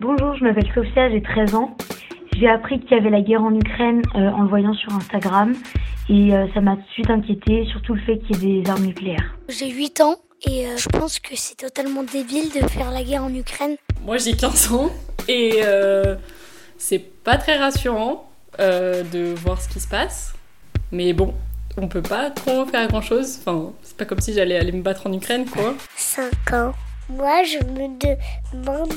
Bonjour, je m'appelle Sophia, j'ai 13 ans. J'ai appris qu'il y avait la guerre en Ukraine euh, en le voyant sur Instagram et euh, ça m'a tout de suite inquiété, surtout le fait qu'il y ait des armes nucléaires. J'ai 8 ans et euh, je pense que c'est totalement débile de faire la guerre en Ukraine. Moi j'ai 15 ans et euh, c'est pas très rassurant euh, de voir ce qui se passe. Mais bon, on peut pas trop faire grand chose. Enfin, c'est pas comme si j'allais aller me battre en Ukraine quoi. 5 ans. Moi, je me demande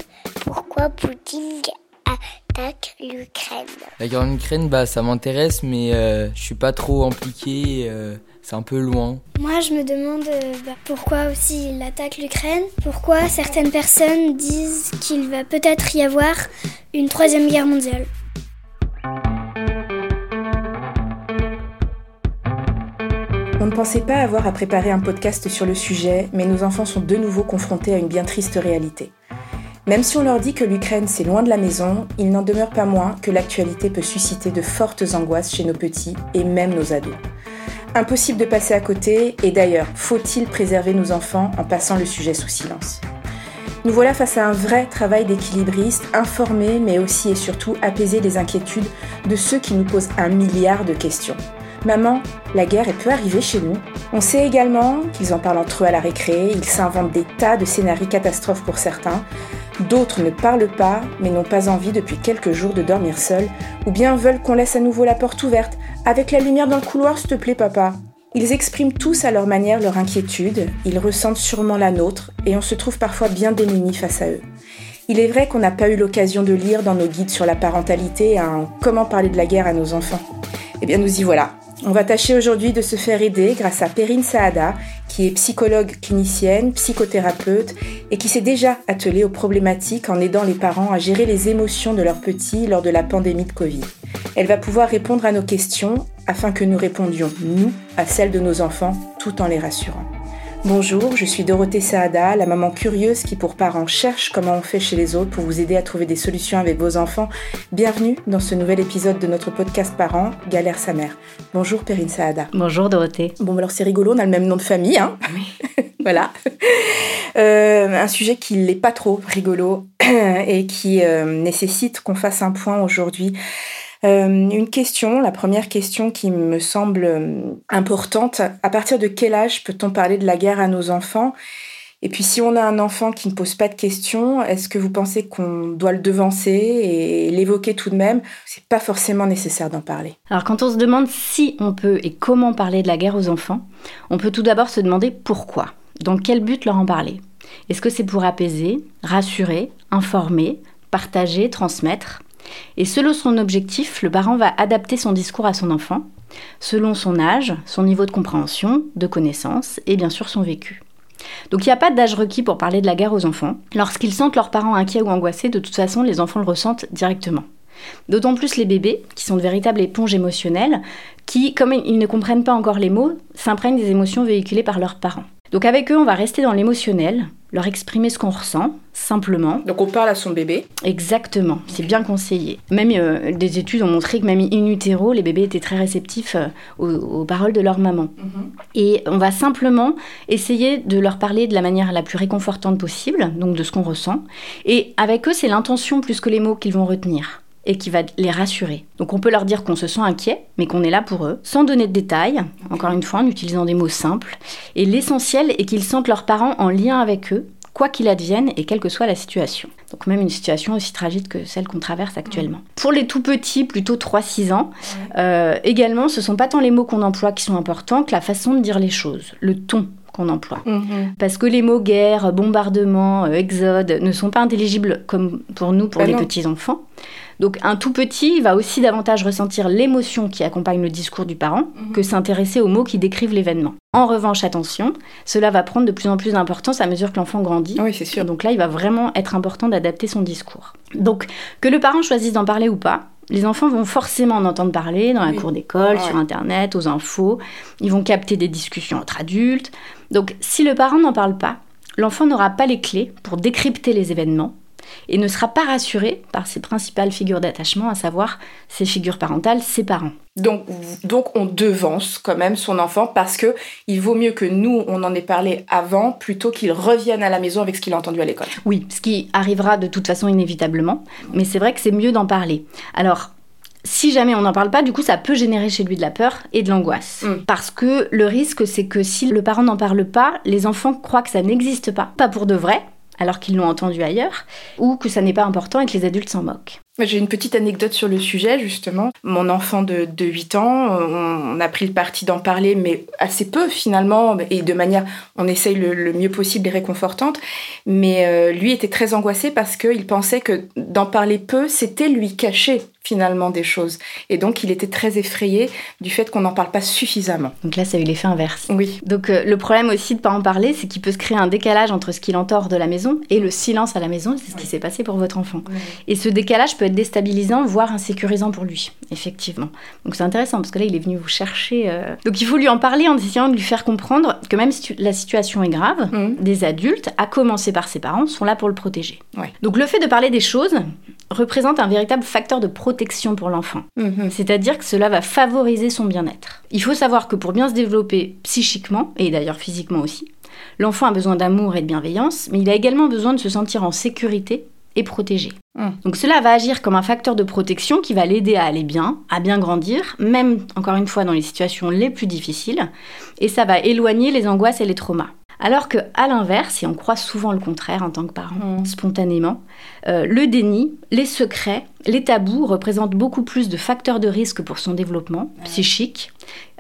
pourquoi Poutine attaque l'Ukraine. La guerre en Ukraine, bah, ça m'intéresse, mais euh, je suis pas trop impliqué. euh, c'est un peu loin. Moi, je me demande euh, bah, pourquoi aussi il attaque l'Ukraine? Pourquoi certaines personnes disent qu'il va peut-être y avoir une troisième guerre mondiale? On ne pensait pas avoir à préparer un podcast sur le sujet, mais nos enfants sont de nouveau confrontés à une bien triste réalité. Même si on leur dit que l'Ukraine c'est loin de la maison, il n'en demeure pas moins que l'actualité peut susciter de fortes angoisses chez nos petits et même nos ados. Impossible de passer à côté, et d'ailleurs, faut-il préserver nos enfants en passant le sujet sous silence? Nous voilà face à un vrai travail d'équilibriste, informer mais aussi et surtout apaiser les inquiétudes de ceux qui nous posent un milliard de questions. Maman, la guerre elle peut arriver chez nous. On sait également qu'ils en parlent entre eux à la récré, ils s'inventent des tas de scénarios catastrophes pour certains. D'autres ne parlent pas, mais n'ont pas envie depuis quelques jours de dormir seuls, ou bien veulent qu'on laisse à nouveau la porte ouverte, avec la lumière dans le couloir, s'il te plaît, papa. Ils expriment tous à leur manière leur inquiétude, ils ressentent sûrement la nôtre, et on se trouve parfois bien démunis face à eux. Il est vrai qu'on n'a pas eu l'occasion de lire dans nos guides sur la parentalité un comment parler de la guerre à nos enfants. Eh bien, nous y voilà. On va tâcher aujourd'hui de se faire aider grâce à Perrine Saada, qui est psychologue clinicienne, psychothérapeute et qui s'est déjà attelée aux problématiques en aidant les parents à gérer les émotions de leurs petits lors de la pandémie de Covid. Elle va pouvoir répondre à nos questions afin que nous répondions, nous, à celles de nos enfants, tout en les rassurant. Bonjour, je suis Dorothée Saada, la maman curieuse qui pour parents cherche comment on fait chez les autres pour vous aider à trouver des solutions avec vos enfants. Bienvenue dans ce nouvel épisode de notre podcast Parents, Galère sa mère. Bonjour Perrine Saada. Bonjour Dorothée. Bon, alors c'est rigolo, on a le même nom de famille, hein Voilà. Euh, un sujet qui n'est pas trop rigolo et qui euh, nécessite qu'on fasse un point aujourd'hui. Euh, une question, la première question qui me semble euh, importante, à partir de quel âge peut-on parler de la guerre à nos enfants? Et puis si on a un enfant qui ne pose pas de questions, est-ce que vous pensez qu'on doit le devancer et l'évoquer tout de même? C'est pas forcément nécessaire d'en parler. Alors quand on se demande si on peut et comment parler de la guerre aux enfants, on peut tout d'abord se demander pourquoi. Dans quel but leur en parler Est-ce que c'est pour apaiser, rassurer, informer, partager, transmettre? Et selon son objectif, le parent va adapter son discours à son enfant, selon son âge, son niveau de compréhension, de connaissance et bien sûr son vécu. Donc il n'y a pas d'âge requis pour parler de la guerre aux enfants. Lorsqu'ils sentent leurs parents inquiets ou angoissés, de toute façon, les enfants le ressentent directement. D'autant plus les bébés, qui sont de véritables éponges émotionnelles, qui, comme ils ne comprennent pas encore les mots, s'imprègnent des émotions véhiculées par leurs parents. Donc avec eux, on va rester dans l'émotionnel, leur exprimer ce qu'on ressent, simplement. Donc on parle à son bébé. Exactement, c'est bien conseillé. Même euh, des études ont montré que même in utero, les bébés étaient très réceptifs euh, aux, aux paroles de leur maman. Et on va simplement essayer de leur parler de la manière la plus réconfortante possible, donc de ce qu'on ressent. Et avec eux, c'est l'intention plus que les mots qu'ils vont retenir et qui va les rassurer. Donc on peut leur dire qu'on se sent inquiet, mais qu'on est là pour eux, sans donner de détails, encore une fois en utilisant des mots simples. Et l'essentiel est qu'ils sentent leurs parents en lien avec eux, quoi qu'il advienne et quelle que soit la situation. Donc même une situation aussi tragique que celle qu'on traverse actuellement. Pour les tout petits, plutôt 3-6 ans, euh, également, ce sont pas tant les mots qu'on emploie qui sont importants que la façon de dire les choses, le ton qu'on emploie. Parce que les mots guerre, bombardement, euh, exode ne sont pas intelligibles comme pour nous, pour Bah les petits-enfants. Donc un tout petit va aussi davantage ressentir l'émotion qui accompagne le discours du parent que s'intéresser aux mots qui décrivent l'événement. En revanche, attention, cela va prendre de plus en plus d'importance à mesure que l'enfant grandit. Oui, c'est sûr. Donc là, il va vraiment être important d'adapter son discours. Donc, que le parent choisisse d'en parler ou pas, les enfants vont forcément en entendre parler dans la Oui. cour d'école, Ouais. sur Internet, aux infos. Ils vont capter des discussions entre adultes. Donc, si le parent n'en parle pas, l'enfant n'aura pas les clés pour décrypter les événements et ne sera pas rassuré par ses principales figures d'attachement, à savoir ses figures parentales, ses parents. Donc, donc on devance quand même son enfant parce que il vaut mieux que nous, on en ait parlé avant, plutôt qu'il revienne à la maison avec ce qu'il a entendu à l'école. Oui, ce qui arrivera de toute façon inévitablement, mais c'est vrai que c'est mieux d'en parler. Alors, si jamais on n'en parle pas, du coup, ça peut générer chez lui de la peur et de l'angoisse. Mm. Parce que le risque, c'est que si le parent n'en parle pas, les enfants croient que ça n'existe pas. Pas pour de vrai, alors qu'ils l'ont entendu ailleurs, ou que ça n'est pas important et que les adultes s'en moquent. J'ai une petite anecdote sur le sujet, justement. Mon enfant de, de 8 ans, on, a pris le parti d'en parler, mais assez peu finalement, et de manière, on essaye le, mieux possible et réconfortante. Mais euh, lui était très angoissé parce qu'il pensait que d'en parler peu, c'était lui cacher finalement des choses. Et donc, il était très effrayé du fait qu'on n'en parle pas suffisamment. Donc là, ça a eu l'effet inverse. Oui. Donc euh, le problème aussi de ne pas en parler, c'est qu'il peut se créer un décalage entre ce qu'il entend de la maison et le silence à la maison. C'est ce qui s'est passé pour votre enfant. Et ce décalage peut être déstabilisant, voire insécurisant pour lui, effectivement. Donc c'est intéressant parce que là, il est venu vous chercher. euh. Donc il faut lui en parler en essayant de lui faire comprendre que même si la situation est grave, Mhm. des adultes, à commencer par ses parents, sont là pour le protéger. Ouais. Donc le fait de parler des choses représente un véritable facteur de protection pour l'enfant. Mhm. C'est-à-dire que cela va favoriser son bien-être. Il faut savoir que pour bien se développer psychiquement, et d'ailleurs physiquement aussi, l'enfant a besoin d'amour et de bienveillance, mais il a également besoin de se sentir en sécurité et protégé. Mm. Donc cela va agir comme un facteur de protection qui va l'aider à aller bien, à bien grandir, même encore une fois dans les situations les plus difficiles, et ça va éloigner les angoisses et les traumas. Alors que, à l'inverse, et on croit souvent le contraire en tant que parent, Mm. spontanément, euh, le déni, les secrets, les tabous représentent beaucoup plus de facteurs de risque pour son développement psychique,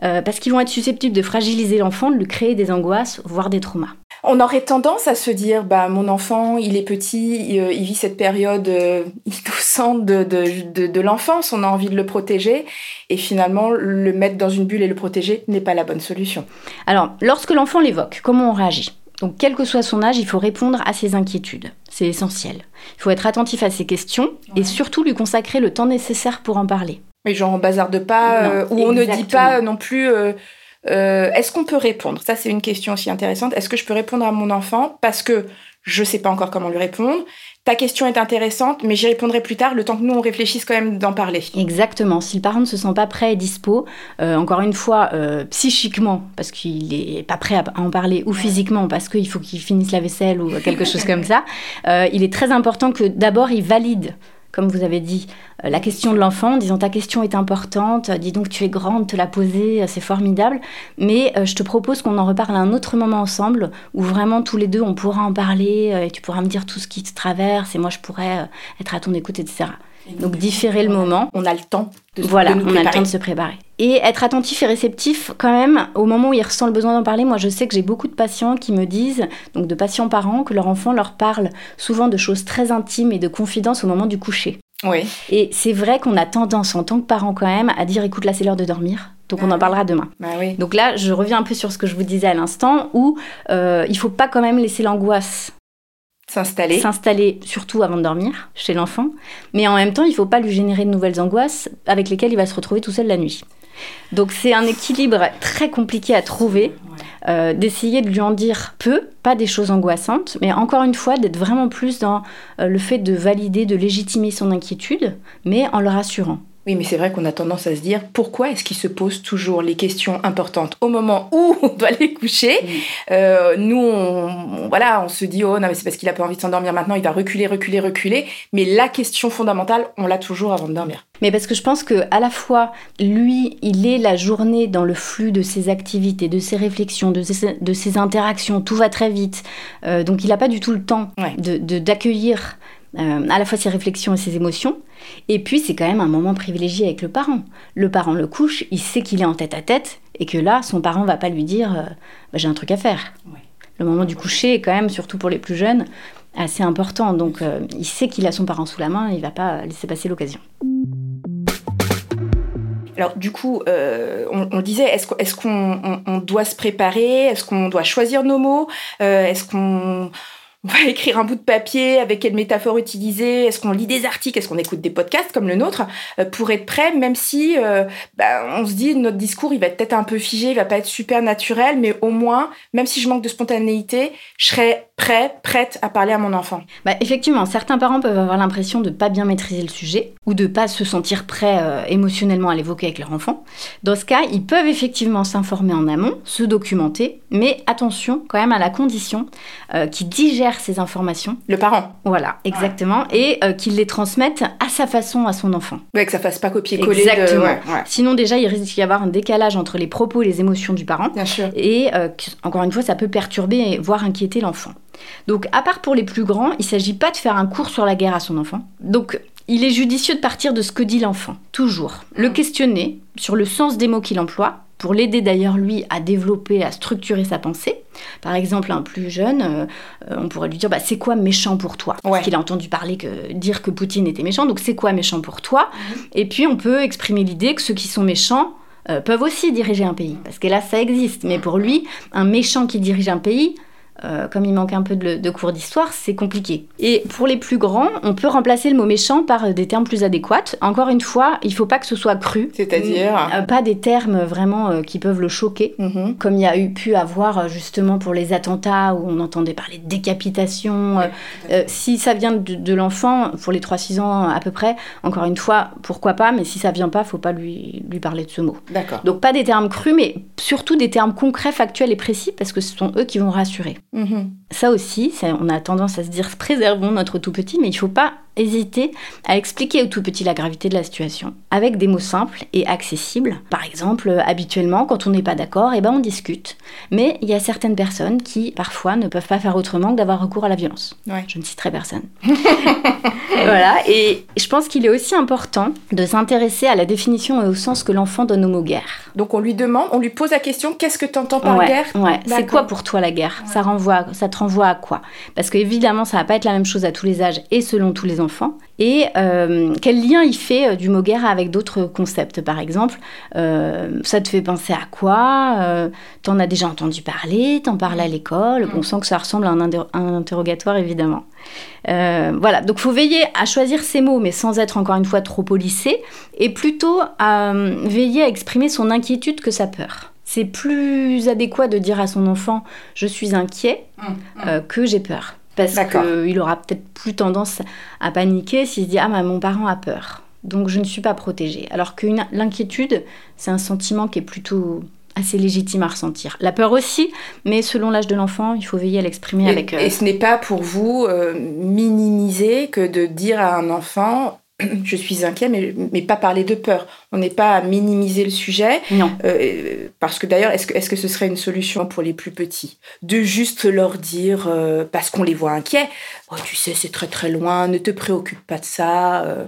euh, parce qu'ils vont être susceptibles de fragiliser l'enfant, de lui créer des angoisses, voire des traumas. On aurait tendance à se dire, bah mon enfant, il est petit, il, euh, il vit cette période euh, innocente de, de, de, de l'enfance, on a envie de le protéger, et finalement le mettre dans une bulle et le protéger n'est pas la bonne solution. Alors, lorsque l'enfant l'évoque, comment on réagit? Donc, quel que soit son âge, il faut répondre à ses inquiétudes. C'est essentiel. Il faut être attentif à ses questions et surtout lui consacrer le temps nécessaire pour en parler. Mais genre on bazarde pas, Non, euh, ou on ne dit pas non plus. euh, euh, Est-ce qu'on peut répondre? Ça, c'est une question aussi intéressante. Est-ce que je peux répondre à mon enfant parce que je sais pas encore comment lui répondre? Ta question est intéressante, mais j'y répondrai plus tard, le temps que nous on réfléchisse quand même d'en parler. Exactement. Si le parent ne se sent pas prêt et dispo, euh, encore une fois, euh, psychiquement, parce qu'il n'est pas prêt à en parler, ou physiquement, parce qu'il faut qu'il finisse la vaisselle ou quelque chose comme ça, il est très important que d'abord il valide. Comme vous avez dit, euh, la question de l'enfant, en disant ta question est importante, euh, dis donc tu es grande, te la poser, euh, c'est formidable, mais je te propose qu'on en reparle à un autre moment ensemble, où vraiment tous les deux on pourra en parler, et tu pourras me dire tout ce qui te traverse, et moi je pourrais être à ton écoute, etc. Donc différer le moment. On a le temps de, Voilà, de nous on a le temps de se préparer. Et être attentif et réceptif quand même au moment où il ressent le besoin d'en parler. Moi, je sais que j'ai beaucoup de patients qui me disent, donc de patients parents, que leur enfant leur parle souvent de choses très intimes et de confidences au moment du coucher. Oui. Et c'est vrai qu'on a tendance en tant que parent quand même à dire, écoute, là c'est l'heure de dormir, donc on en parlera demain. Bah oui. Donc là, je reviens un peu sur ce que je vous disais à l'instant, où euh, il faut pas quand même laisser l'angoisse S'installer. s'installer surtout avant de dormir chez l'enfant, mais en même temps, il ne faut pas lui générer de nouvelles angoisses avec lesquelles il va se retrouver tout seul la nuit. Donc c'est un équilibre très compliqué à trouver, euh, d'essayer de lui en dire peu, pas des choses angoissantes, mais encore une fois, d'être vraiment plus dans euh, le fait de valider, de légitimer son inquiétude, mais en le rassurant. Oui, mais c'est vrai qu'on a tendance à se dire pourquoi est-ce qu'il se pose toujours les questions importantes au moment où on doit les coucher Euh, Nous, on, on- voilà, on se dit oh non mais c'est parce qu'il a pas envie de s'endormir maintenant, il va reculer, reculer, reculer. Mais la question fondamentale, on l'a toujours avant de dormir. Mais parce que je pense que à la fois, lui, il est la journée dans le flux de ses activités, de ses réflexions, de ses, de ses interactions, tout va très vite. Euh, donc il n'a pas du tout le temps Ouais. de- d'accueillir euh, à la fois ses réflexions et ses émotions. Et puis c'est quand même un moment privilégié avec le parent. Le parent le couche, il sait qu'il est en tête à tête et que là, son parent va pas lui dire euh, Bah, j'ai un truc à faire. Le moment du coucher est quand même, surtout pour les plus jeunes, assez important. Donc euh, il sait qu'il a son parent sous la main, il va pas laisser passer l'occasion. Alors du coup, euh, on, on disait, est-ce qu'on est-ce qu'on on, on doit se préparer? Est-ce qu'on doit choisir nos mots? Euh, Est-ce qu'on on va écrire un bout de papier avec quelle métaphore utiliser Est-ce qu'on lit des articles Est-ce qu'on écoute des podcasts comme le nôtre euh, pour être prêt, même si euh, bah, on se dit notre discours il va être peut-être un peu figé, il va pas être super naturel, mais au moins, même si je manque de spontanéité, je serai prêt, prête à parler à mon enfant. Bah, effectivement, certains parents peuvent avoir l'impression de pas bien maîtriser le sujet ou de pas se sentir prêt euh, émotionnellement à l'évoquer avec leur enfant. Dans ce cas, ils peuvent effectivement s'informer en amont, se documenter, mais attention quand même à la condition qu'ils digèrent ces informations. Le parent. Voilà, exactement, et qu'il les transmette à sa façon à son enfant. Ouais, que ça fasse pas copier-coller. Exactement. Sinon, déjà, il risque d'y avoir un décalage entre les propos et les émotions du parent. Bien sûr. Et encore une fois, ça peut perturber, voire inquiéter l'enfant. Donc, à part pour les plus grands, il ne s'agit pas de faire un cours sur la guerre à son enfant. Donc, il est judicieux de partir de ce que dit l'enfant, toujours. Le questionner sur le sens des mots qu'il emploie, pour l'aider d'ailleurs lui à développer, à structurer sa pensée. Par exemple, un plus jeune, on pourrait lui dire bah, c'est quoi méchant pour toi? Parce qu'il a entendu parler que dire que Poutine était méchant, donc c'est quoi méchant pour toi? Et puis on peut exprimer l'idée que ceux qui sont méchants peuvent aussi diriger un pays, parce que là ça existe. Mais pour lui, un méchant qui dirige un pays, euh, comme il manque un peu de, de cours d'histoire, c'est compliqué. Et pour les plus grands, on peut remplacer le mot méchant par des termes plus adéquats. Encore une fois, il faut pas que ce soit cru. C'est-à-dire euh, Pas des termes vraiment euh, qui peuvent le choquer, Mhm. comme il y a eu pu avoir justement pour les attentats où on entendait parler de décapitation. Si ça vient de, de l'enfant, pour les 3-6 ans à peu près, encore une fois, pourquoi pas, mais si ça vient pas, faut pas lui, lui parler de ce mot. D'accord. Donc pas des termes crus, mais surtout des termes concrets, factuels et précis, parce que ce sont eux qui vont rassurer. Ça aussi, on a tendance à se dire préservons notre tout petit, mais il faut pas hésiter à expliquer au tout petit la gravité de la situation avec des mots simples et accessibles. Par exemple, euh, habituellement, quand on n'est pas d'accord, eh ben on discute. Mais il y a certaines personnes qui parfois ne peuvent pas faire autrement que d'avoir recours à la violence. Ouais. Je ne citerai personne. voilà, et je pense qu'il est aussi important de s'intéresser à la définition et au sens que l'enfant donne au mot guerre. Donc on lui demande, on lui pose la question qu'est-ce que tu entends par ouais, guerre? ouais. C'est quoi pour toi la guerre? Ça renvoie, ça te renvoie à quoi? Parce que évidemment, ça va pas être la même chose à tous les âges et selon tous les enfants. Et euh, quel lien il fait euh, du mot guerre avec d'autres concepts Par exemple, euh, ça te fait penser à quoi? Euh, T'en as déjà entendu parler? T'en parles à l'école? On sent que ça ressemble à un, interrogatoire, évidemment. Voilà, donc faut veiller à choisir ses mots, mais sans être encore une fois trop policé, et plutôt à veiller à exprimer son inquiétude que sa peur. C'est plus adéquat de dire à son enfant je suis inquiet euh, que j'ai peur. Parce qu'il aura peut-être plus tendance à paniquer s'il se dit ah mon parent a peur, donc je ne suis pas protégée. Alors que l'inquiétude, c'est un sentiment qui est plutôt assez légitime à ressentir. La peur aussi, mais selon l'âge de l'enfant, il faut veiller à l'exprimer avec... euh, et ce n'est pas pour vous euh, minimiser que de dire à un enfant je suis inquiet, mais, mais pas parler de peur. On n'est pas à minimiser le sujet. Non. Euh, parce que d'ailleurs, est-ce que, ce serait une solution pour les plus petits De juste leur dire, euh, parce qu'on les voit inquiets, oh, tu sais, c'est très très loin, ne te préoccupe pas de ça. euh,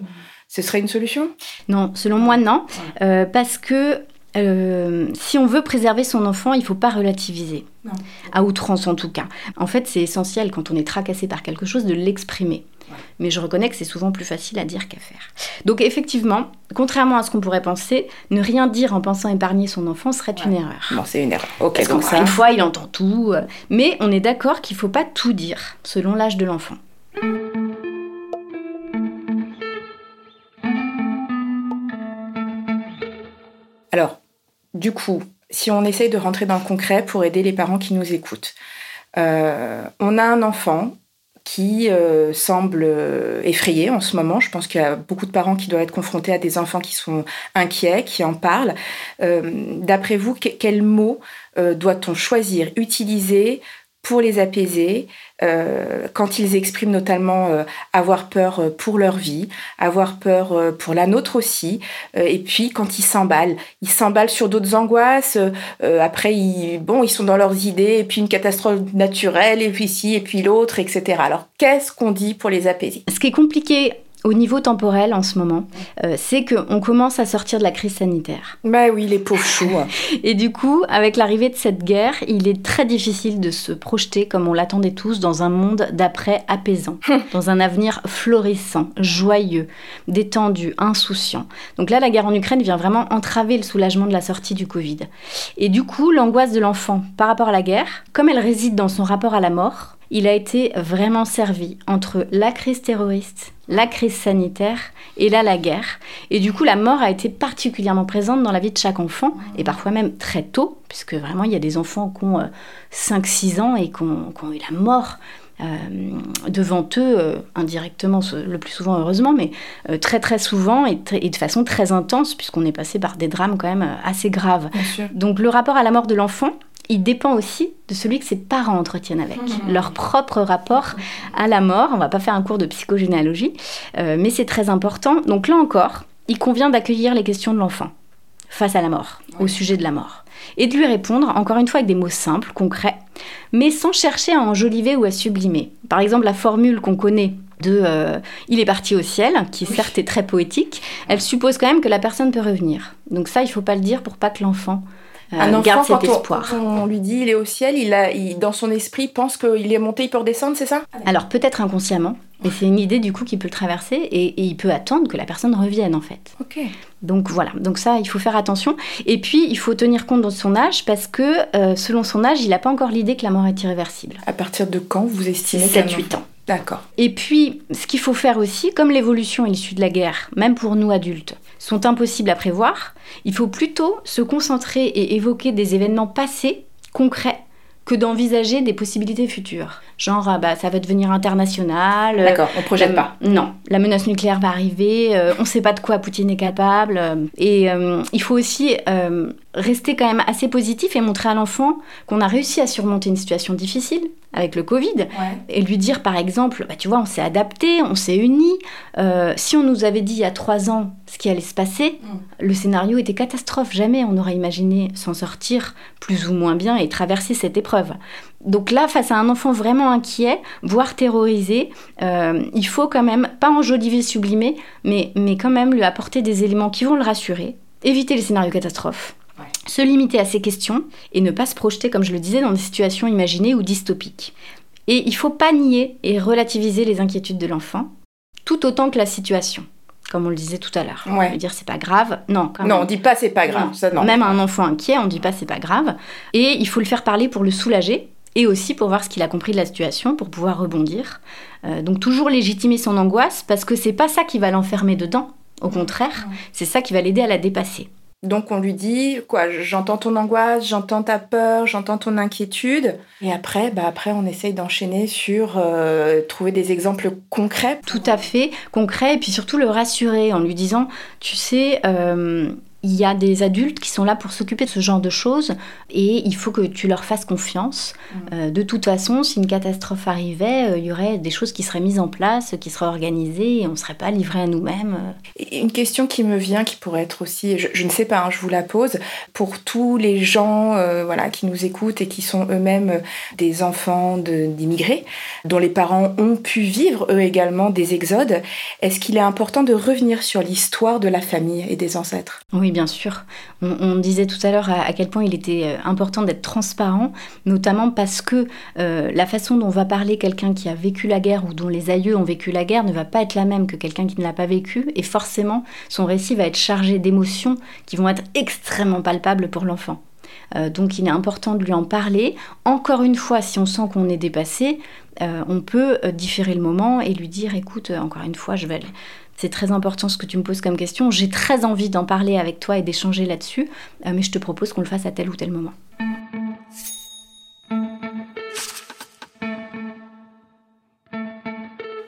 ce serait une solution? Non, selon moi, non. Parce que euh, si on veut préserver son enfant, il faut pas relativiser. Non. À outrance, en tout cas. En fait, c'est essentiel quand on est tracassé par quelque chose de l'exprimer. Mais je reconnais que c'est souvent plus facile à dire qu'à faire. Donc effectivement, contrairement à ce qu'on pourrait penser, ne rien dire en pensant épargner son enfant serait une erreur. Bon, c'est une erreur. Ok, Parce donc ça. une fois, il entend tout. euh, Mais on est d'accord qu'il faut pas tout dire, selon l'âge de l'enfant. Alors, du coup, si on essaye de rentrer dans le concret pour aider les parents qui nous écoutent, euh, on a un enfant qui euh, semble euh, effrayé en ce moment. Je pense qu'il y a beaucoup de parents qui doivent être confrontés à des enfants qui sont inquiets, qui en parlent. D'après vous, que- quels mots euh, doit-on choisir, utiliser pour les apaiser euh, quand ils expriment notamment euh, avoir peur euh, pour leur vie, avoir peur euh, pour la nôtre aussi, euh, et puis quand ils s'emballent, ils s'emballent sur d'autres angoisses. euh, après, ils, bon, ils sont dans leurs idées, et puis une catastrophe naturelle, et puis ci, et puis l'autre, etc. Alors, qu'est-ce qu'on dit pour les apaiser? Ce qui est compliqué au niveau temporel en ce moment, euh, c'est qu'on commence à sortir de la crise sanitaire. Bah oui, les pauvres choux. Et du coup, avec l'arrivée de cette guerre, il est très difficile de se projeter, comme on l'attendait tous, dans un monde d'après apaisant, dans un avenir florissant, joyeux, détendu, insouciant. Donc là, la guerre en Ukraine vient vraiment entraver le soulagement de la sortie du Covid. Et du coup, l'angoisse de l'enfant par rapport à la guerre, comme elle réside dans son rapport à la mort, il a été vraiment servi entre la crise terroriste, la crise sanitaire et là la guerre. Et du coup, la mort a été particulièrement présente dans la vie de chaque enfant, et parfois même très tôt, puisque vraiment il y a des enfants qui ont 5-6 ans et qui ont, eu la mort euh, devant eux, euh, indirectement, le plus souvent heureusement, mais euh, très très souvent et, de façon très intense, puisqu'on est passé par des drames quand même assez graves. Donc le rapport à la mort de l'enfant, il dépend aussi de celui que ses parents entretiennent avec, mmh. leur propre rapport à la mort. On va pas faire un cours de psychogénéalogie, mais c'est très important. Donc là encore, il convient d'accueillir les questions de l'enfant face à la mort, au sujet de la mort et de lui répondre, encore une fois avec des mots simples, concrets, mais sans chercher à enjoliver ou à sublimer. Par exemple, la formule qu'on connaît de euh, Il est parti au ciel, qui certes est très poétique, elle suppose quand même que la personne peut revenir. Donc ça, il ne faut pas le dire pour pas que l'enfant euh, un enfant, cet espoir. On, lui dit il est au ciel, il a, dans son esprit pense qu'il est monté, il peut redescendre, c'est ça? Alors peut-être inconsciemment, et c'est une idée du coup qui peut le traverser et, il peut attendre que la personne revienne en fait. Ok. Donc voilà, donc ça il faut faire attention. Et puis il faut tenir compte de son âge parce que euh, selon son âge, il n'a pas encore l'idée que la mort est irréversible. À partir de quand vous estimez 7-8 ans. D'accord. Et puis, ce qu'il faut faire aussi, comme l'évolution est issue de la guerre, même pour nous adultes, sont impossibles à prévoir, il faut plutôt se concentrer et évoquer des événements passés, concrets, que d'envisager des possibilités futures. Genre, ah bah, ça va devenir international. Euh, D'accord, on projette pas. Non, la menace nucléaire va arriver, euh, on ne sait pas de quoi Poutine est capable. Euh, et il faut aussi rester quand même assez positif et montrer à l'enfant qu'on a réussi à surmonter une situation difficile avec le Covid et lui dire par exemple, bah, tu vois, on s'est adapté, on s'est unis. si on nous avait dit il y a trois ans ce qui allait se passer, mm. le scénario était catastrophe. Jamais on n'aurait imaginé s'en sortir plus ou moins bien et traverser cette épreuve. Donc là, face à un enfant vraiment inquiet, voire terrorisé, euh, il faut quand même, pas enjoliver, sublimer, mais, mais quand même lui apporter des éléments qui vont le rassurer, éviter les scénarios catastrophes, se limiter à ses questions et ne pas se projeter, comme je le disais, dans des situations imaginées ou dystopiques. Et il faut pas nier et relativiser les inquiétudes de l'enfant, tout autant que la situation comme on le disait tout à l'heure. Ouais. On dire c'est pas grave. Non, quand non, on dit pas c'est pas grave. Ça, non. Même un enfant inquiet, on dit pas c'est pas grave. Et il faut le faire parler pour le soulager et aussi pour voir ce qu'il a compris de la situation, pour pouvoir rebondir. Euh, donc toujours légitimer son angoisse, parce que c'est pas ça qui va l'enfermer dedans. Au contraire, c'est ça qui va l'aider à la dépasser. Donc on lui dit quoi J'entends ton angoisse, j'entends ta peur, j'entends ton inquiétude. Et après, bah après on essaye d'enchaîner sur euh, trouver des exemples concrets. Tout à fait concrets et puis surtout le rassurer en lui disant, tu sais, euh, il y a des adultes qui sont là pour s'occuper de ce genre de choses et il faut que tu leur fasses confiance. Mm. Euh, de toute façon, si une catastrophe arrivait, euh, il y aurait des choses qui seraient mises en place, qui seraient organisées et on ne serait pas livré à nous-mêmes. Une question qui me vient, qui pourrait être aussi, je, ne sais pas, hein, je vous la pose, pour tous les gens euh, voilà, qui nous écoutent et qui sont eux-mêmes des enfants d'immigrés, dont les parents ont pu vivre eux également des exodes, est-ce qu'il est important de revenir sur l'histoire de la famille et des ancêtres? Oui, bien sûr. On, disait tout à l'heure à, quel point il était euh, important d'être transparent, notamment parce que euh, la façon dont va parler quelqu'un qui a vécu la guerre ou dont les aïeux ont vécu la guerre ne va pas être la même que quelqu'un qui ne l'a pas vécu, et forcément, son récit va être chargé d'émotions qui vont être extrêmement palpables pour l'enfant. Euh, donc il est important de lui en parler. Encore une fois, si on sent qu'on est dépassé, on peut différer le moment et lui dire écoute, encore une fois, je vais, c'est très important ce que tu me poses comme question. J'ai très envie d'en parler avec toi et d'échanger là-dessus, euh, mais je te propose qu'on le fasse à tel ou tel moment.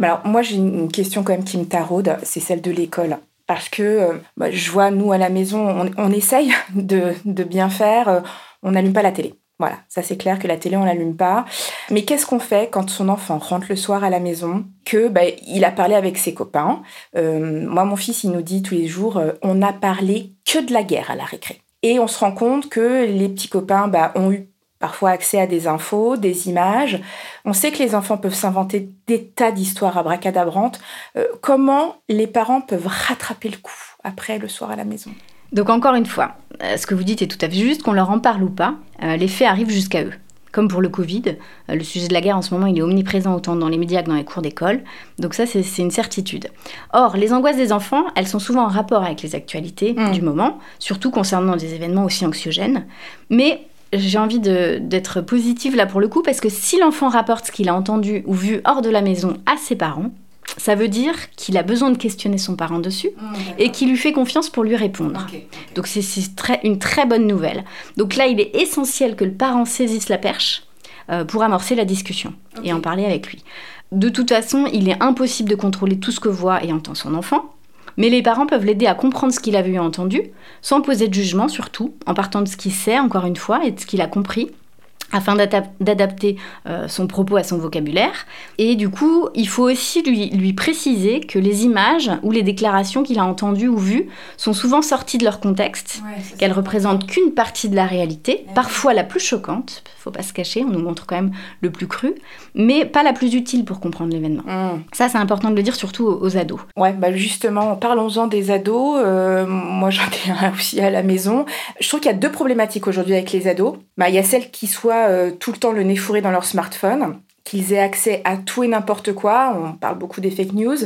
Alors moi j'ai une question quand même qui me taraude, c'est celle de l'école. Parce que euh, bah, je vois, nous à la maison, on, essaye de, de, bien faire, euh, on n'allume pas la télé. Voilà, ça c'est clair que la télé on l'allume pas. Mais qu'est-ce qu'on fait quand son enfant rentre le soir à la maison, que bah, il a parlé avec ses copains euh, Moi mon fils il nous dit tous les jours, euh, on n'a parlé que de la guerre à la récré. Et on se rend compte que les petits copains bah, ont eu parfois accès à des infos, des images. On sait que les enfants peuvent s'inventer des tas d'histoires abracadabrantes. Euh, comment les parents peuvent rattraper le coup après le soir à la maison? Donc encore une fois, euh, ce que vous dites est tout à fait juste, qu'on leur en parle ou pas, euh, les faits arrivent jusqu'à eux. Comme pour le Covid, euh, le sujet de la guerre en ce moment, il est omniprésent autant dans les médias que dans les cours d'école. Donc ça, c'est une certitude. Or, les angoisses des enfants, elles sont souvent en rapport avec les actualités mmh. du moment, surtout concernant des événements aussi anxiogènes. Mais j'ai envie d'être positive là pour le coup, parce que si l'enfant rapporte ce qu'il a entendu ou vu hors de la maison à ses parents, ça veut dire qu'il a besoin de questionner son parent dessus mmh, et qu'il lui fait confiance pour lui répondre. Donc c'est une très bonne nouvelle. Donc là, il est essentiel que le parent saisisse la perche euh, pour amorcer la discussion et en parler avec lui. De toute façon, il est impossible de contrôler tout ce que voit et entend son enfant, mais les parents peuvent l'aider à comprendre ce qu'il a vu et entendu, sans poser de jugement surtout, en partant de ce qu'il sait, encore une fois, et de ce qu'il a compris, afin d'adapter euh, son propos à son vocabulaire. Et du coup, il faut aussi lui, lui préciser que les images ou les déclarations qu'il a entendues ou vues sont souvent sorties de leur contexte, qu'elles représentent qu'une partie de la réalité, parfois la plus choquante, faut pas se cacher, on nous montre quand même le plus cru, mais pas la plus utile pour comprendre l'événement. Mmh. Ça, c'est important de le dire surtout aux, ados. Ouais, bah justement, parlons-en des ados. Euh, moi, j'en ai un aussi à la maison. Je trouve qu'il y a deux problématiques aujourd'hui avec les ados. Bah, il y a celle qui soit euh, tout le temps le nez fourré dans leur smartphone qu'ils aient accès à tout et n'importe quoi. On parle beaucoup des fake news.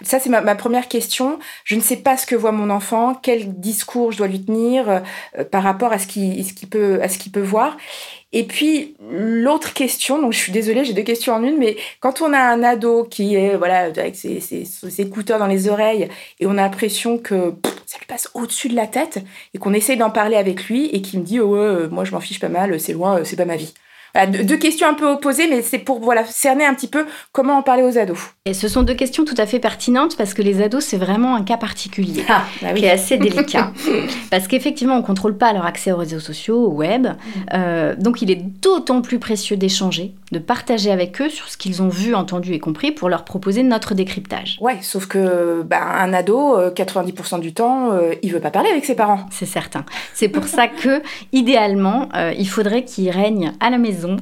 Ça, c'est ma, première question. Je ne sais pas ce que voit mon enfant, quel discours je dois lui tenir euh, par rapport à ce qu'il peut, à ce qu'il peut voir. Et puis l'autre question, donc je suis désolée, j'ai deux questions en une, mais quand on a un ado qui est voilà avec ses, écouteurs dans les oreilles et on a l'impression que ça lui passe au-dessus de la tête et qu'on essaye d'en parler avec lui et qui me dit oh, ouais, moi je m'en fiche pas mal, c'est loin, c'est pas ma vie deux, questions un peu opposées, mais c'est pour voilà, cerner un petit peu comment en parler aux ados. Et ce sont deux questions tout à fait pertinentes parce que les ados, c'est vraiment un cas particulier ah, bah qui est assez délicat. parce qu'effectivement, on ne contrôle pas leur accès aux réseaux sociaux, au web. Mm. Euh, donc, il est d'autant plus précieux d'échanger, de partager avec eux sur ce qu'ils ont vu, entendu et compris pour leur proposer notre décryptage. Ouais, sauf que bah, un ado, 90% euh, du temps, euh, il veut pas parler avec ses parents. C'est certain. C'est pour ça que, idéalement, il faudrait qu'il règne à la maison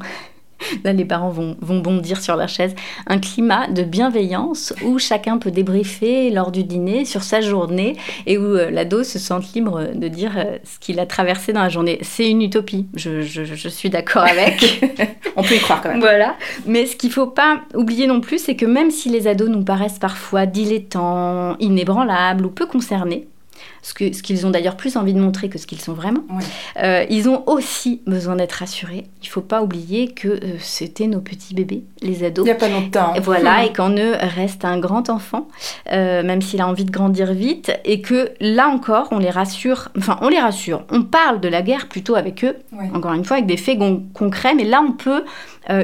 Là, les parents vont, bondir sur leur chaise. Un climat de bienveillance où chacun peut débriefer lors du dîner sur sa journée et où euh, l'ado se sente libre de dire euh, ce qu'il a traversé dans la journée. C'est une utopie, je, suis d'accord avec. On peut y croire quand même. Voilà. Mais ce qu'il ne faut pas oublier non plus, c'est que même si les ados nous paraissent parfois dilettants, inébranlables ou peu concernés, ce qu'ils ont d'ailleurs plus envie de montrer que ce qu'ils sont vraiment. Euh, ils ont aussi besoin d'être rassurés. Il ne faut pas oublier que euh, c'était nos petits bébés, les ados. Il n'y a pas longtemps. Voilà, et qu'en eux reste un grand enfant, euh, même s'il a envie de grandir vite, et que là encore, on les rassure, enfin on les rassure, on parle de la guerre plutôt avec eux, encore une fois, avec des faits concrets, mais là on peut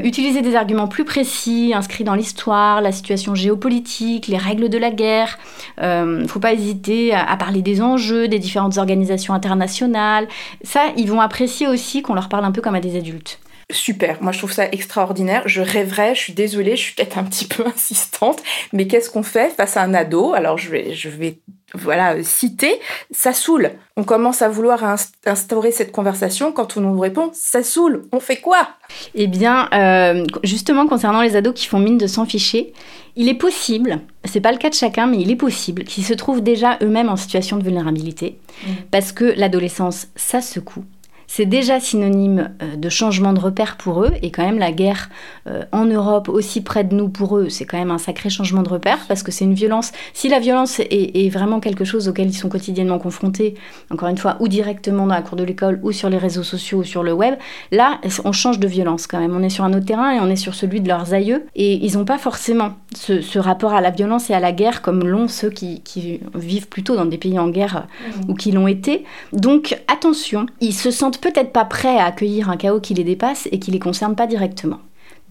utiliser des arguments plus précis, inscrits dans l'histoire, la situation géopolitique, les règles de la guerre. Il ne faut pas hésiter à, parler des enjeux, des différentes organisations internationales. Ça, ils vont apprécier aussi qu'on leur parle un peu comme à des adultes. Super, moi je trouve ça extraordinaire. Je rêverais, je suis désolée, je suis peut-être un petit peu insistante, mais qu'est-ce qu'on fait face à un ado? Alors je vais, je vais voilà, citer, ça saoule. On commence à vouloir instaurer cette conversation quand on nous répond ça saoule. On fait quoi? Eh bien, euh, justement, concernant les ados qui font mine de s'en ficher, il est possible, c'est pas le cas de chacun, mais il est possible qu'ils se trouvent déjà eux-mêmes en situation de vulnérabilité, mmh. parce que l'adolescence, ça secoue c'est déjà synonyme euh, de changement de repère pour eux. Et quand même, la guerre euh, en Europe, aussi près de nous pour eux, c'est quand même un sacré changement de repère parce que c'est une violence. Si la violence est, vraiment quelque chose auquel ils sont quotidiennement confrontés, encore une fois, ou directement dans la cour de l'école, ou sur les réseaux sociaux, ou sur le web, là, on change de violence quand même. On est sur un autre terrain et on est sur celui de leurs aïeux. Et ils n'ont pas forcément ce, rapport à la violence et à la guerre comme l'ont ceux qui, vivent plutôt dans des pays en guerre mmh. ou qui l'ont été. Donc attention, ils se sentent peut-être pas prêts à accueillir un chaos qui les dépasse et qui les concerne pas directement.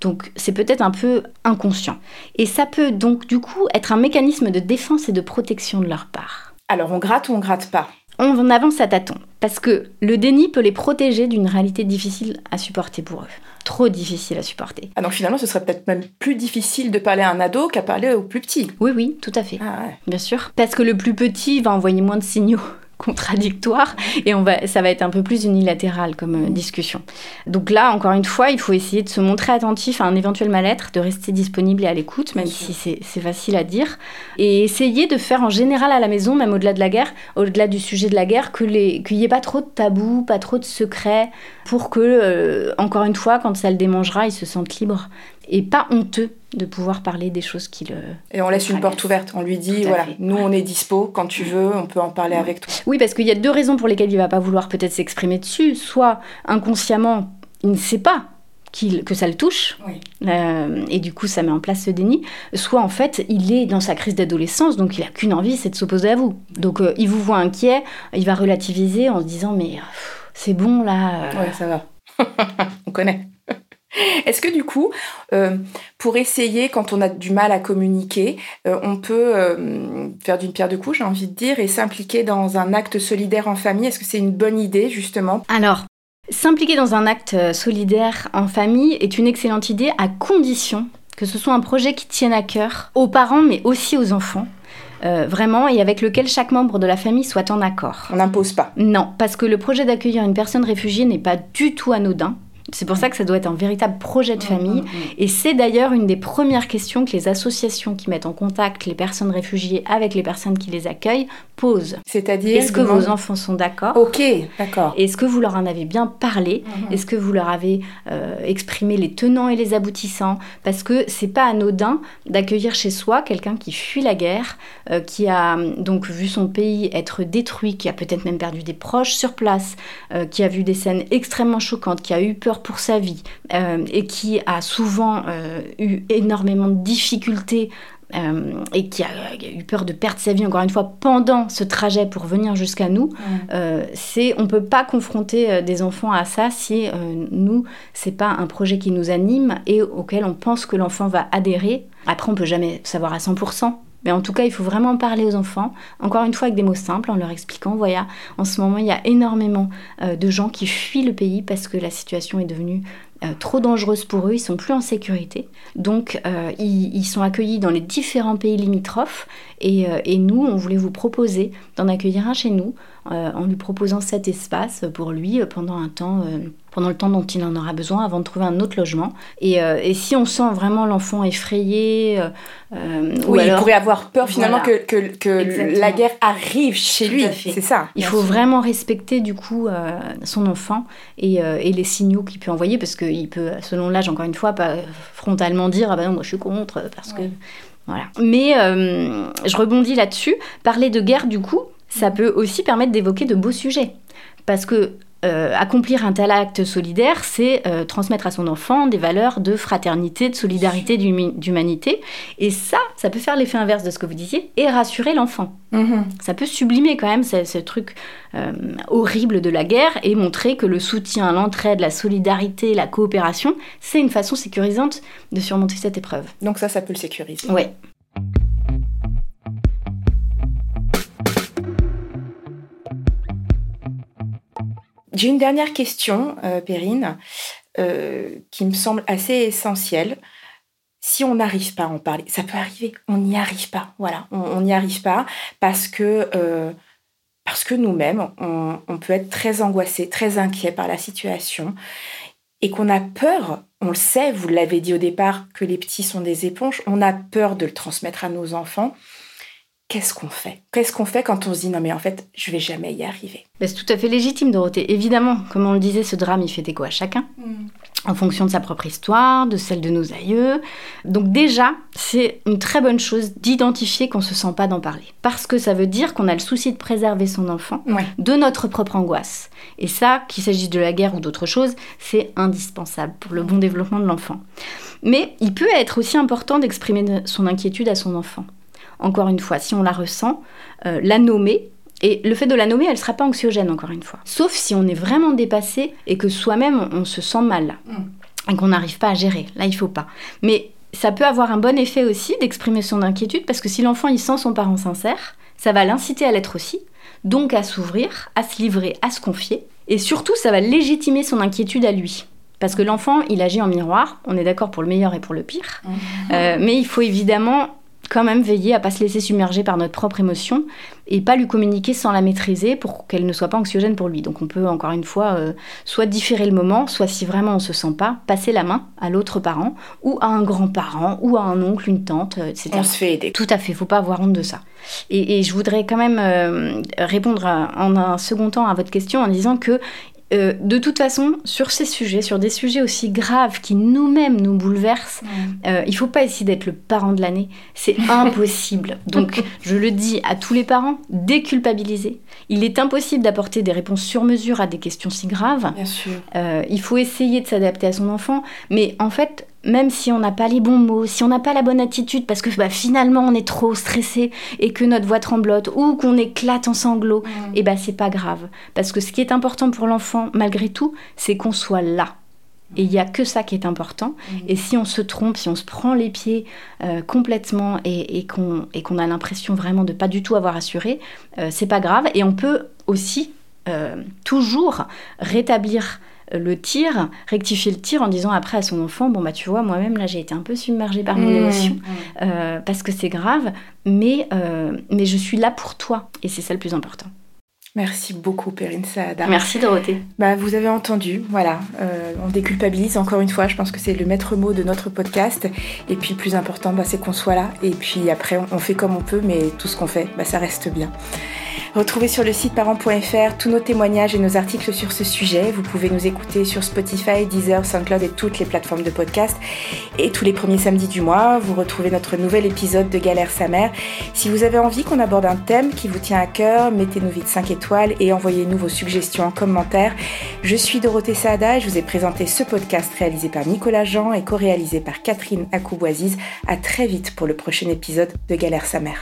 Donc c'est peut-être un peu inconscient. Et ça peut donc du coup être un mécanisme de défense et de protection de leur part. Alors on gratte ou on gratte pas? On avance à tâtons, parce que le déni peut les protéger d'une réalité difficile à supporter pour eux. Trop difficile à supporter. Ah donc finalement ce serait peut-être même plus difficile de parler à un ado qu'à parler au plus petit. Oui oui, tout à fait. Ah Bien sûr. Parce que le plus petit va envoyer moins de signaux contradictoire et on va, ça va être un peu plus unilatéral comme euh, discussion. Donc là, encore une fois, il faut essayer de se montrer attentif à un éventuel mal-être, de rester disponible et à l'écoute, même si c'est facile à dire, et essayer de faire en général à la maison, même au-delà de la guerre, au-delà du sujet de la guerre, qu'il n'y ait pas trop de tabous, pas trop de secrets, pour que, euh, encore une fois, quand ça le démangera, ils se sentent libres et pas honteux de pouvoir parler des choses qui le. Et on laisse une porte ouverte. On lui dit voilà, nous on est dispo quand tu veux, on peut en parler avec toi. Oui, parce qu'il y a deux raisons pour lesquelles il va pas vouloir peut-être s'exprimer dessus. Soit inconsciemment, il ne sait pas que ça le touche, euh, et du coup ça met en place ce déni, soit en fait il est dans sa crise d'adolescence, donc il a qu'une envie, c'est de s'opposer à vous. Donc euh, il vous voit inquiet, il va relativiser en se disant mais c'est bon là. Ouais, ça va. On connaît. Est-ce que du coup, euh, pour essayer, quand on a du mal à communiquer, euh, on peut euh, faire d'une pierre deux coups, j'ai envie de dire, et s'impliquer dans un acte solidaire en famille? Est-ce que c'est une bonne idée, justement? Alors, s'impliquer dans un acte solidaire en famille est une excellente idée à condition que ce soit un projet qui tienne à cœur aux parents, mais aussi aux enfants. vraiment, et avec lequel chaque membre de la famille soit en accord. On n'impose pas. Non, parce que le projet d'accueillir une personne réfugiée n'est pas du tout anodin. C'est pour ça que ça doit être un véritable projet de mm, famille. Mm, mm. Et c'est d'ailleurs une des premières questions que les associations qui mettent en contact les personnes réfugiées avec les personnes qui les accueillent posent. C'est-à-dire Est-ce que vos enfants sont d'accord? Ok, d'accord. Est-ce que vous leur en avez bien parlé? Mm-hmm. Est-ce que vous leur avez euh, exprimé les tenants et les aboutissants? Parce que c'est pas anodin d'accueillir chez soi quelqu'un qui fuit la guerre, euh, qui a donc vu son pays être détruit, qui a peut-être même perdu des proches sur place, euh, qui a vu des scènes extrêmement choquantes, qui a eu peur pour sa vie euh, et qui a souvent euh, eu énormément de difficultés euh, et qui a, eu peur de perdre sa vie encore une fois pendant ce trajet pour venir jusqu'à nous, c'est on peut pas confronter des enfants à ça si nous c'est pas un projet qui nous anime et auquel on pense que l'enfant va adhérer. Après on peut jamais savoir à 100%, mais en tout cas, il faut vraiment parler aux enfants, encore une fois avec des mots simples, en leur expliquant, voilà, en ce moment, il y a énormément euh, de gens qui fuient le pays parce que la situation est devenue euh, trop dangereuse pour eux, ils sont plus en sécurité. Donc euh, ils, sont accueillis dans les différents pays limitrophes et, et nous, on voulait vous proposer d'en accueillir un chez nous en lui proposant cet espace pour lui pendant un temps pendant le temps dont il en aura besoin avant de trouver un autre logement. Et, euh, et si on sent vraiment l'enfant effrayé, euh, euh il pourrait avoir peur finalement que, que, que la guerre arrive chez lui. C'est ça. Il faut vraiment respecter du coup euh, son enfant et, et, les signaux qu'il peut envoyer parce qu'il peut, selon l'âge, encore une fois, pas frontalement dire ah ben non moi je suis contre parce que voilà. Mais je rebondis là-dessus. Parler de guerre du coup, ça peut aussi permettre d'évoquer de beaux sujets. Parce que euh, accomplir un tel acte solidaire, c'est euh, transmettre à son enfant des valeurs de fraternité, de solidarité, d'humanité. Et ça, ça peut faire l'effet inverse de ce que vous disiez et rassurer l'enfant. Mm-hmm. Ça peut sublimer quand même ce, truc euh, horrible de la guerre et montrer que le soutien, l'entraide, la solidarité, la coopération, c'est une façon sécurisante de surmonter cette épreuve. Donc ça, ça peut le sécuriser. Oui. J'ai une dernière question, euh, Perrine, euh, qui me semble assez essentielle. Si on n'arrive pas à en parler, ça peut arriver, on n'y arrive pas. Voilà, on n'y arrive pas parce que, euh, nous-mêmes, on, on, peut être très angoissé, très inquiet par la situation et qu'on a peur, on le sait, vous l'avez dit au départ, que les petits sont des éponges, on a peur de le transmettre à nos enfants qu'est-ce qu'on fait? Qu'est-ce qu'on fait quand on se dit non mais en fait je vais jamais y arriver? C'est tout à fait légitime Dorothée. Évidemment, comme on le disait, ce drame il fait écho à chacun. Mm. En fonction de sa propre histoire, de celle de nos aïeux. Donc déjà, c'est une très bonne chose d'identifier qu'on se sent pas d'en parler. Parce que ça veut dire qu'on a le souci de préserver son enfant de notre propre angoisse. Et ça, qu'il s'agisse de la guerre ou d'autre chose, c'est indispensable pour le bon développement de l'enfant. Mais il peut être aussi important d'exprimer son inquiétude à son enfant encore une fois, si on la ressent, euh, la nommer. Et le fait de la nommer, elle ne sera pas anxiogène, encore une fois. Sauf si on est vraiment dépassé et que soi-même, on, se sent mal. Mm. Et qu'on n'arrive pas à gérer. Là, il faut pas. Mais ça peut avoir un bon effet aussi d'exprimer son inquiétude, parce que si l'enfant, il sent son parent sincère, ça va l'inciter à l'être aussi. Donc à s'ouvrir, à se livrer, à se confier. Et surtout, ça va légitimer son inquiétude à lui. Parce que l'enfant, il agit en miroir, on est d'accord pour le meilleur et pour le pire. Mm. Euh, mais il faut évidemment quand même veiller à pas se laisser submerger par notre propre émotion et pas lui communiquer sans la maîtriser pour qu'elle ne soit pas anxiogène pour lui. Donc on peut encore une fois euh, soit différer le moment, soit si vraiment on se sent pas, passer la main à l'autre parent ou à un grand-parent ou à un oncle, une tante, euh, etc. On se fait aider. Tout à fait, faut pas avoir honte de ça. Et, je voudrais quand même euh, répondre en un second temps à votre question en disant que euh, de toute façon, sur ces sujets, sur des sujets aussi graves qui nous-mêmes nous bouleversent, euh, il faut pas essayer d'être le parent de l'année. C'est impossible. Donc, je le dis à tous les parents, déculpabilisez. Il est impossible d'apporter des réponses sur mesure à des questions si graves. Bien sûr. Euh, il faut essayer de s'adapter à son enfant, mais en fait, même si on n'a pas les bons mots, si on n'a pas la bonne attitude, parce que bah, finalement on est trop stressé et que notre voix tremblote ou qu'on éclate en sanglots, et bah c'est pas grave. Parce que ce qui est important pour l'enfant, malgré tout, c'est qu'on soit là. Et il n'y a que ça qui est important. Et si on se trompe, si on se prend les pieds euh, complètement et, et qu'on et qu'on a l'impression vraiment de pas du tout avoir assuré, euh, c'est pas grave. Et on peut aussi euh, toujours rétablir le tir, rectifier le tir en disant après à son enfant bon bah tu vois moi-même là j'ai été un peu submergée par mon Mmh, émotion mmh. euh, parce que c'est grave mais euh, mais je suis là pour toi et c'est ça le plus important. Merci beaucoup, Perrine Saada. Merci Dorothée. Bah, vous avez entendu, voilà, euh, on déculpabilise encore une fois, je pense que c'est le maître mot de notre podcast. Et puis le plus important, bah, c'est qu'on soit là. Et puis après, on, on fait comme on peut, mais tout ce qu'on fait, bah, ça reste bien. Retrouvez sur le site parents.fr tous nos témoignages et nos articles sur ce sujet. Vous pouvez nous écouter sur Spotify, Deezer, SoundCloud et toutes les plateformes de podcast. Et tous les premiers samedis du mois, vous retrouvez notre nouvel épisode de Galère sa mère. Si vous avez envie qu'on aborde un thème qui vous tient à cœur, mettez-nous vite 5 étoiles et envoyez-nous vos suggestions en commentaire. Je suis Dorothée Saada et je vous ai présenté ce podcast réalisé par Nicolas Jean et co-réalisé par Catherine Akouboisiz. À très vite pour le prochain épisode de Galère sa mère.